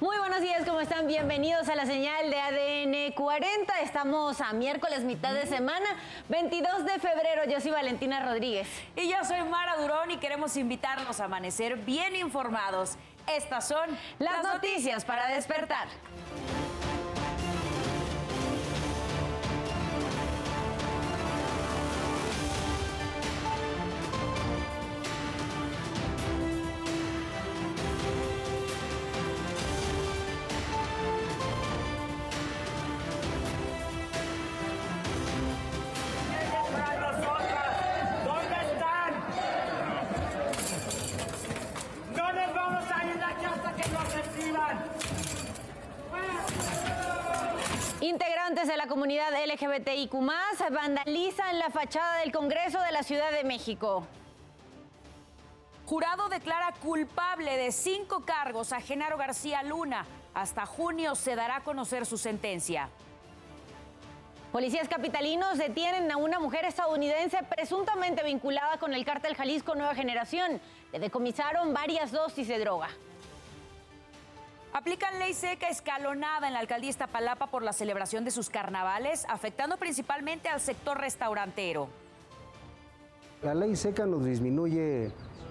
Muy buenos días, ¿cómo están? Bienvenidos a la señal de ADN 40. Estamos a miércoles, mitad de semana, 22 de febrero. Yo soy Valentina Rodríguez. Y yo soy Mara Durón y queremos invitarlos a amanecer bien informados. Estas son las, noticias para despertar. LGBTIQ vandalizan la fachada del Congreso de la Ciudad de México. Jurado declara culpable de cinco cargos a Genaro García Luna. Hasta junio se dará a conocer su sentencia. Policías capitalinos detienen a una mujer estadounidense presuntamente vinculada con el cártel Jalisco Nueva Generación. Le decomisaron varias dosis de droga. Aplican ley seca escalonada en la alcaldía Iztapalapa por la celebración de sus carnavales, afectando principalmente al sector restaurantero. La ley seca nos disminuye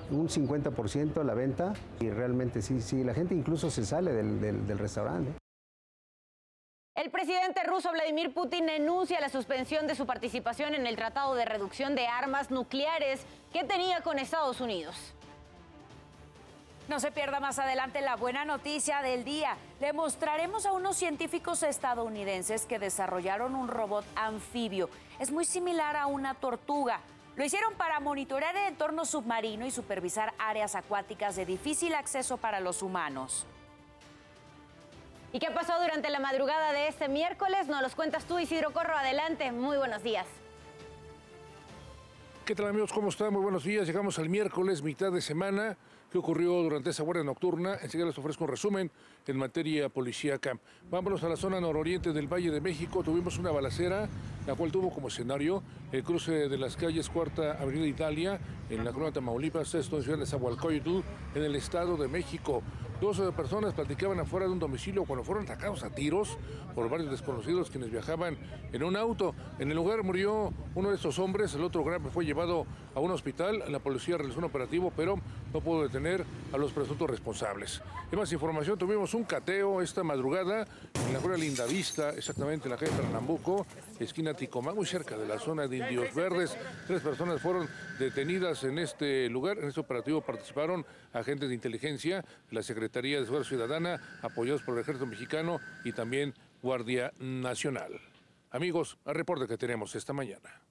un 50% la venta y realmente sí, sí, la gente incluso se sale del, del- del restaurante. El presidente ruso Vladimir Putin enuncia la suspensión de su participación en el Tratado de Reducción de Armas Nucleares que tenía con Estados Unidos. No se pierda más adelante la buena noticia del día. Le mostraremos a unos científicos estadounidenses que desarrollaron un robot anfibio. Es muy similar a una tortuga. Lo hicieron para monitorear el entorno submarino y supervisar áreas acuáticas de difícil acceso para los humanos. ¿Y qué pasó durante la madrugada de este miércoles? Nos los cuentas tú, Isidro Corro. Adelante, muy buenos días. ¿Qué tal amigos? ¿Cómo están? Muy buenos días. Llegamos al miércoles, mitad de semana. ¿Qué ocurrió durante esa guardia nocturna? Enseguida les ofrezco un resumen en materia policíaca. Vámonos a la zona nororiente del Valle de México. Tuvimos una balacera, la cual tuvo como escenario el cruce de las calles Cuarta Avenida Italia, en la colonia Tamaulipas, esto en Ciudad de Zahualcóyotl, en el Estado de México. Dos eh, personas platicaban afuera de un domicilio cuando fueron atacados a tiros por varios desconocidos quienes viajaban en un auto. En el lugar murió uno de estos hombres, el otro grave fue llevado a un hospital. La policía realizó un operativo, pero no pudo detener a los presuntos responsables. Más información, tuvimos un cateo esta madrugada en la colonia Lindavista, exactamente en la calle Pernambuco, esquina Ticomán, muy cerca de la zona de Indios Verdes. Tres personas fueron detenidas en este lugar. En este operativo participaron agentes de inteligencia, la Secretaría de Seguridad Ciudadana, apoyados por el Ejército Mexicano y también Guardia Nacional. Amigos, al reporte que tenemos esta mañana.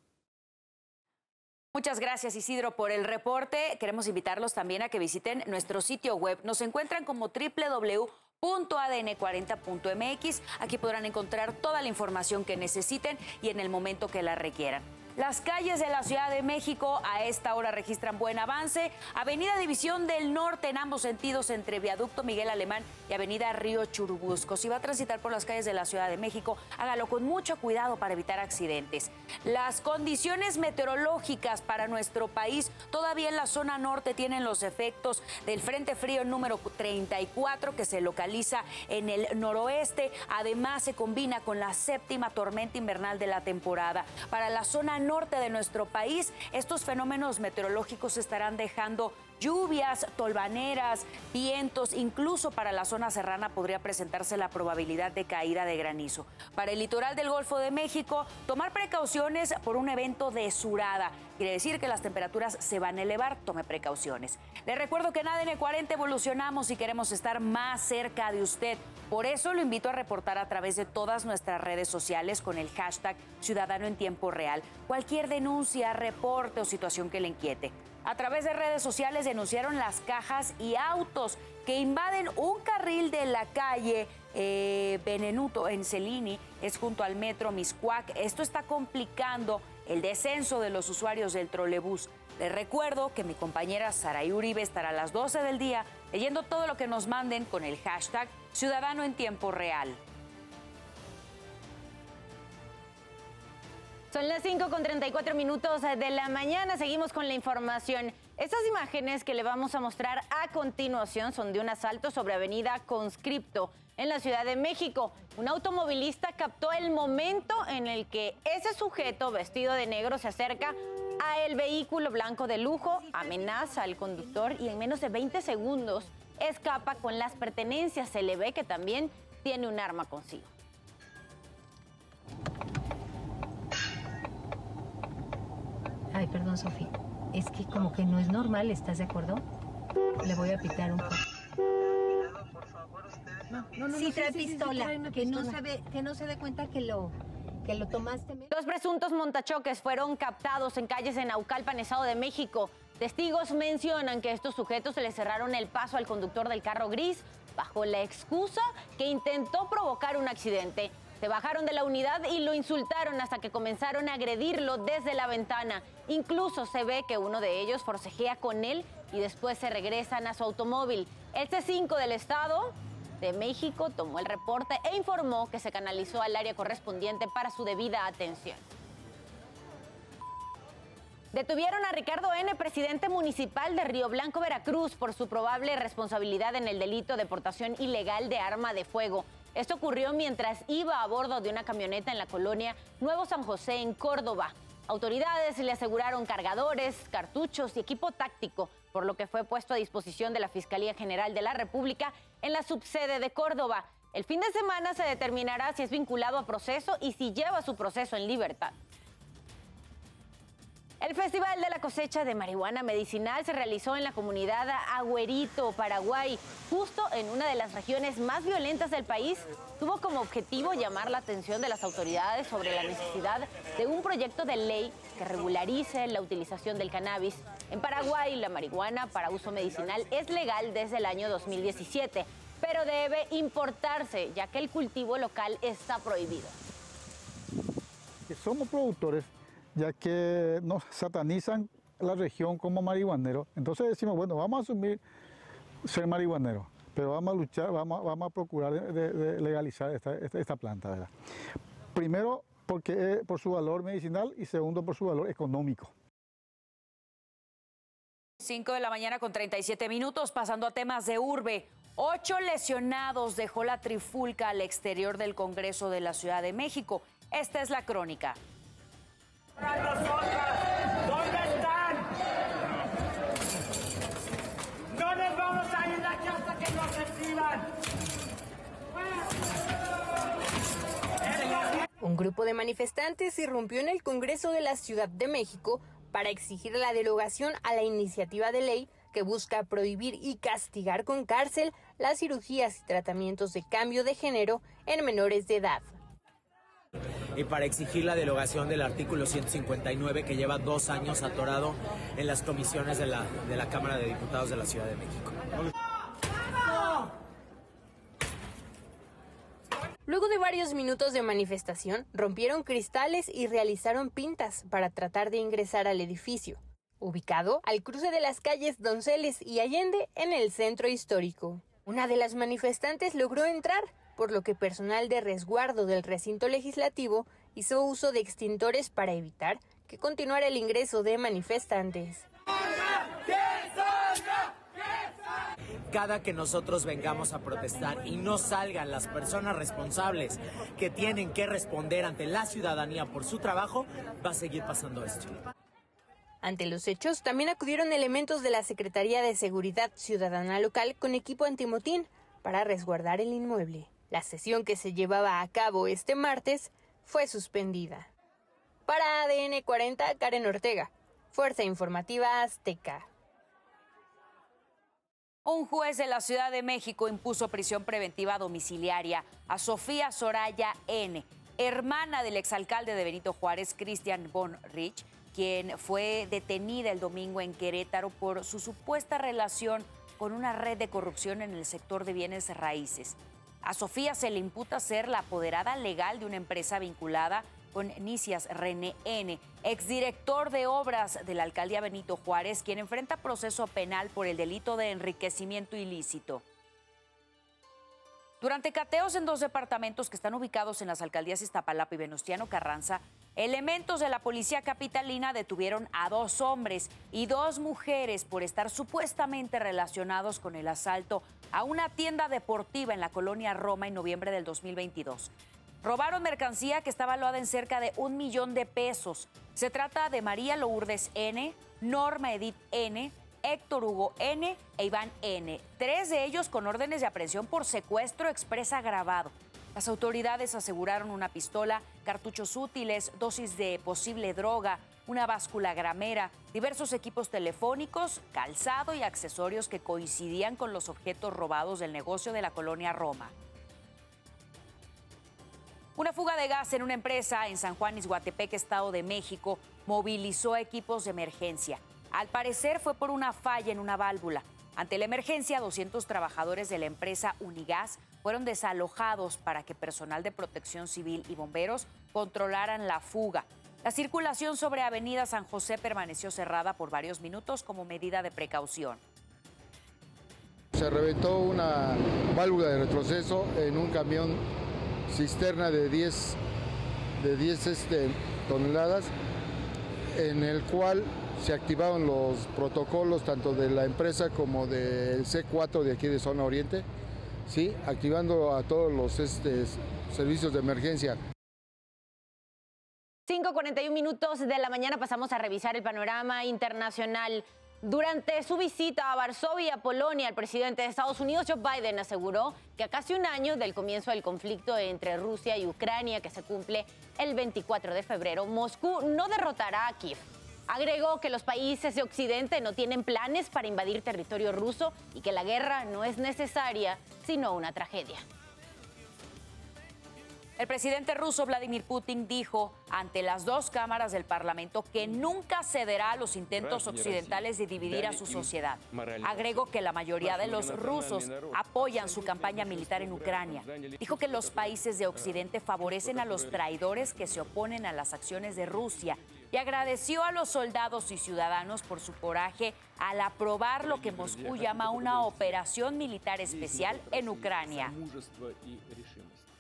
Muchas gracias Isidro por el reporte. Queremos invitarlos también a que visiten nuestro sitio web. Nos encuentran como www.adn40.mx. Aquí podrán encontrar toda la información que necesiten y en el momento que la requieran. Las calles de la Ciudad de México a esta hora registran buen avance. Avenida División del Norte en ambos sentidos entre Viaducto Miguel Alemán y Avenida Río Churubusco. Si va a transitar por las calles de la Ciudad de México, hágalo con mucho cuidado para evitar accidentes. Las condiciones meteorológicas para nuestro país todavía en la zona norte tienen los efectos del Frente Frío número 34 que se localiza en el noroeste. Además se combina con la séptima tormenta invernal de la temporada. Para la zona norte de nuestro país, estos fenómenos meteorológicos estarán dejando lluvias, tolvaneras, vientos, incluso para la zona serrana podría presentarse la probabilidad de caída de granizo. Para el litoral del Golfo de México, tomar precauciones por un evento de surada. Quiere decir que las temperaturas se van a elevar, tome precauciones. Le recuerdo que en ADN 40 evolucionamos y queremos estar más cerca de usted. Por eso lo invito a reportar a través de todas nuestras redes sociales con el hashtag Ciudadano en Tiempo Real. Cualquier denuncia, reporte o situación que le inquiete. A través de redes sociales denunciaron las cajas y autos que invaden un carril de la calle eh, Benenuto en Celini, es junto al metro Miscuac. Esto está complicando el descenso de los usuarios del trolebús. Les recuerdo que mi compañera Saraí Uribe estará a las 12 del día leyendo todo lo que nos manden con el hashtag Ciudadano en Tiempo Real. Son las 5 con 34 minutos de la mañana. Seguimos con la información. Estas imágenes que le vamos a mostrar a continuación son de un asalto sobre Avenida Conscripto en la Ciudad de México. Un automovilista captó el momento en el que ese sujeto vestido de negro se acerca a el vehículo blanco de lujo, amenaza al conductor y en menos de 20 segundos escapa con las pertenencias. Se le ve que también tiene un arma consigo. Ay, perdón, Sofía. Es que como que no es normal, ¿estás de acuerdo? Le voy a pitar un poco. No, no, no, sí, trae pistola. que, No se ve, que no se dé cuenta que lo, que lo tomaste. Los presuntos montachoques fueron captados en calles en Naucalpan, Estado de México. Testigos mencionan que estos sujetos se le cerraron el paso al conductor del carro gris bajo la excusa que intentó provocar un accidente. Se bajaron de la unidad y lo insultaron hasta que comenzaron a agredirlo desde la ventana. Incluso se ve que uno de ellos forcejea con él y después se regresan a su automóvil. El C5 del Estado de México tomó el reporte e informó que se canalizó al área correspondiente para su debida atención. Detuvieron a Ricardo N., presidente municipal de Río Blanco, Veracruz, por su probable responsabilidad en el delito de portación ilegal de arma de fuego. Esto ocurrió mientras iba a bordo de una camioneta en la colonia Nuevo San José, en Córdoba. Autoridades le aseguraron cargadores, cartuchos y equipo táctico, por lo que fue puesto a disposición de la Fiscalía General de la República en la subsede de Córdoba. El fin de semana se determinará si es vinculado a proceso y si lleva su proceso en libertad. El Festival de la Cosecha de Marihuana Medicinal se realizó en la comunidad Agüerito, Paraguay, justo en una de las regiones más violentas del país. Tuvo como objetivo llamar la atención de las autoridades sobre la necesidad de un proyecto de ley que regularice la utilización del cannabis. En Paraguay, la marihuana para uso medicinal es legal desde el año 2017, pero debe importarse, ya que el cultivo local está prohibido. Somos productores ya que nos satanizan la región como marihuanero. Entonces decimos, bueno, vamos a asumir ser marihuanero, pero vamos a luchar, vamos, vamos a procurar legalizar esta, planta. ¿verdad? Primero, porque, por su valor medicinal y segundo, por su valor económico. 5 de la mañana con 37 minutos, pasando a temas de urbe. Ocho lesionados dejó la trifulca al exterior del Congreso de la Ciudad de México. Esta es la crónica. Un grupo de manifestantes irrumpió en el Congreso de la Ciudad de México para exigir la derogación a la iniciativa de ley que busca prohibir y castigar con cárcel las cirugías y tratamientos de cambio de género en menores de edad y para exigir la derogación del artículo 159 que lleva dos años atorado en las comisiones de la, de la Cámara de Diputados de la Ciudad de México. Luego de varios minutos de manifestación, rompieron cristales y realizaron pintas para tratar de ingresar al edificio, ubicado al cruce de las calles Donceles y Allende en el centro histórico. Una de las manifestantes logró entrar, por lo que personal de resguardo del recinto legislativo hizo uso de extintores para evitar que continuara el ingreso de manifestantes. Cada que nosotros vengamos a protestar y no salgan las personas responsables que tienen que responder ante la ciudadanía por su trabajo, va a seguir pasando esto. Ante los hechos, también acudieron elementos de la Secretaría de Seguridad Ciudadana local con equipo antimotín para resguardar el inmueble. La sesión que se llevaba a cabo este martes fue suspendida. Para ADN 40, Karen Ortega, Fuerza Informativa Azteca. Un juez de la Ciudad de México impuso prisión preventiva domiciliaria a Sofía Soraya N., hermana del exalcalde de Benito Juárez, Cristian Von Rich, quien fue detenida el domingo en Querétaro por su supuesta relación con una red de corrupción en el sector de bienes raíces. A Sofía se le imputa ser la apoderada legal de una empresa vinculada con Nicias René N., exdirector de obras de la alcaldía Benito Juárez, quien enfrenta proceso penal por el delito de enriquecimiento ilícito. Durante cateos en dos departamentos que están ubicados en las alcaldías Iztapalapa y Venustiano Carranza, Elementos de la policía capitalina detuvieron a dos hombres y dos mujeres por estar supuestamente relacionados con el asalto a una tienda deportiva en la colonia Roma en noviembre del 2022. Robaron mercancía que está valuada en cerca de un millón de pesos. Se trata de María Lourdes N., Norma Edith N., Héctor Hugo N. e Iván N., tres de ellos con órdenes de aprehensión por secuestro expresa agravado. Las autoridades aseguraron una pistola, cartuchos útiles, dosis de posible droga, una báscula gramera, diversos equipos telefónicos, calzado y accesorios que coincidían con los objetos robados del negocio de la colonia Roma. Una fuga de gas en una empresa en San Juan Izhuatepec, Estado de México, movilizó equipos de emergencia. Al parecer fue por una falla en una válvula. Ante la emergencia, 200 trabajadores de la empresa Unigas fueron desalojados para que personal de protección civil y bomberos controlaran la fuga. La circulación sobre Avenida San José permaneció cerrada por varios minutos como medida de precaución. Se reventó una válvula de retroceso en un camión cisterna de 10, de 10 este, toneladas, en el cual se activaron los protocolos tanto de la empresa como del C4 de aquí de Zona Oriente, ¿sí? activando a todos los este, servicios de emergencia. 5.41 minutos de la mañana pasamos a revisar el panorama internacional. Durante su visita a Varsovia, Polonia, el presidente de Estados Unidos, Joe Biden, aseguró que a casi un año del comienzo del conflicto entre Rusia y Ucrania, que se cumple el 24 de febrero, Moscú no derrotará a Kiev Agregó que los países de Occidente no tienen planes para invadir territorio ruso y que la guerra no es necesaria, sino una tragedia. El presidente ruso Vladimir Putin dijo ante las dos cámaras del Parlamento que nunca cederá a los intentos occidentales de dividir a su sociedad. Agregó que la mayoría de los rusos apoyan su campaña militar en Ucrania. Dijo que los países de Occidente favorecen a los traidores que se oponen a las acciones de Rusia y agradeció a los soldados y ciudadanos por su coraje al aprobar lo que Moscú llama una operación militar especial en Ucrania.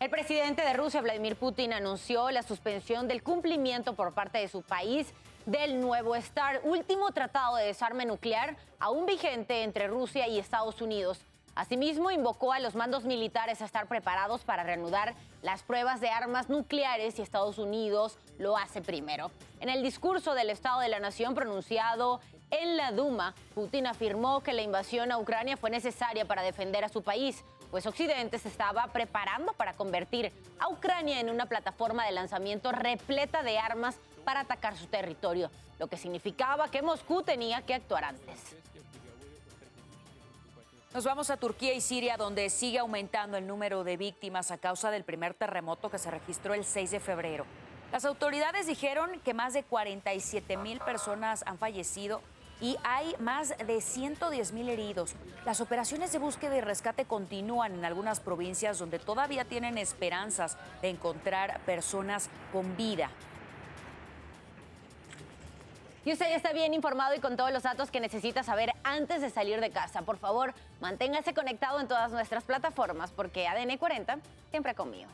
El presidente de Rusia, Vladimir Putin, anunció la suspensión del cumplimiento por parte de su país del nuevo START, último tratado de desarme nuclear aún vigente entre Rusia y Estados Unidos. Asimismo, invocó a los mandos militares a estar preparados para reanudar las pruebas de armas nucleares si Estados Unidos lo hace primero. En el discurso del Estado de la Nación pronunciado en la Duma, Putin afirmó que la invasión a Ucrania fue necesaria para defender a su país, pues Occidente se estaba preparando para convertir a Ucrania en una plataforma de lanzamiento repleta de armas para atacar su territorio, lo que significaba que Moscú tenía que actuar antes. Nos vamos a Turquía y Siria, donde sigue aumentando el número de víctimas a causa del primer terremoto que se registró el 6 de febrero. Las autoridades dijeron que más de 47 mil personas han fallecido y hay más de 110 mil heridos. Las operaciones de búsqueda y rescate continúan en algunas provincias donde todavía tienen esperanzas de encontrar personas con vida. Y usted ya está bien informado y con todos los datos que necesita saber antes de salir de casa. Por favor, manténgase conectado en todas nuestras plataformas porque ADN 40 siempre conmigo.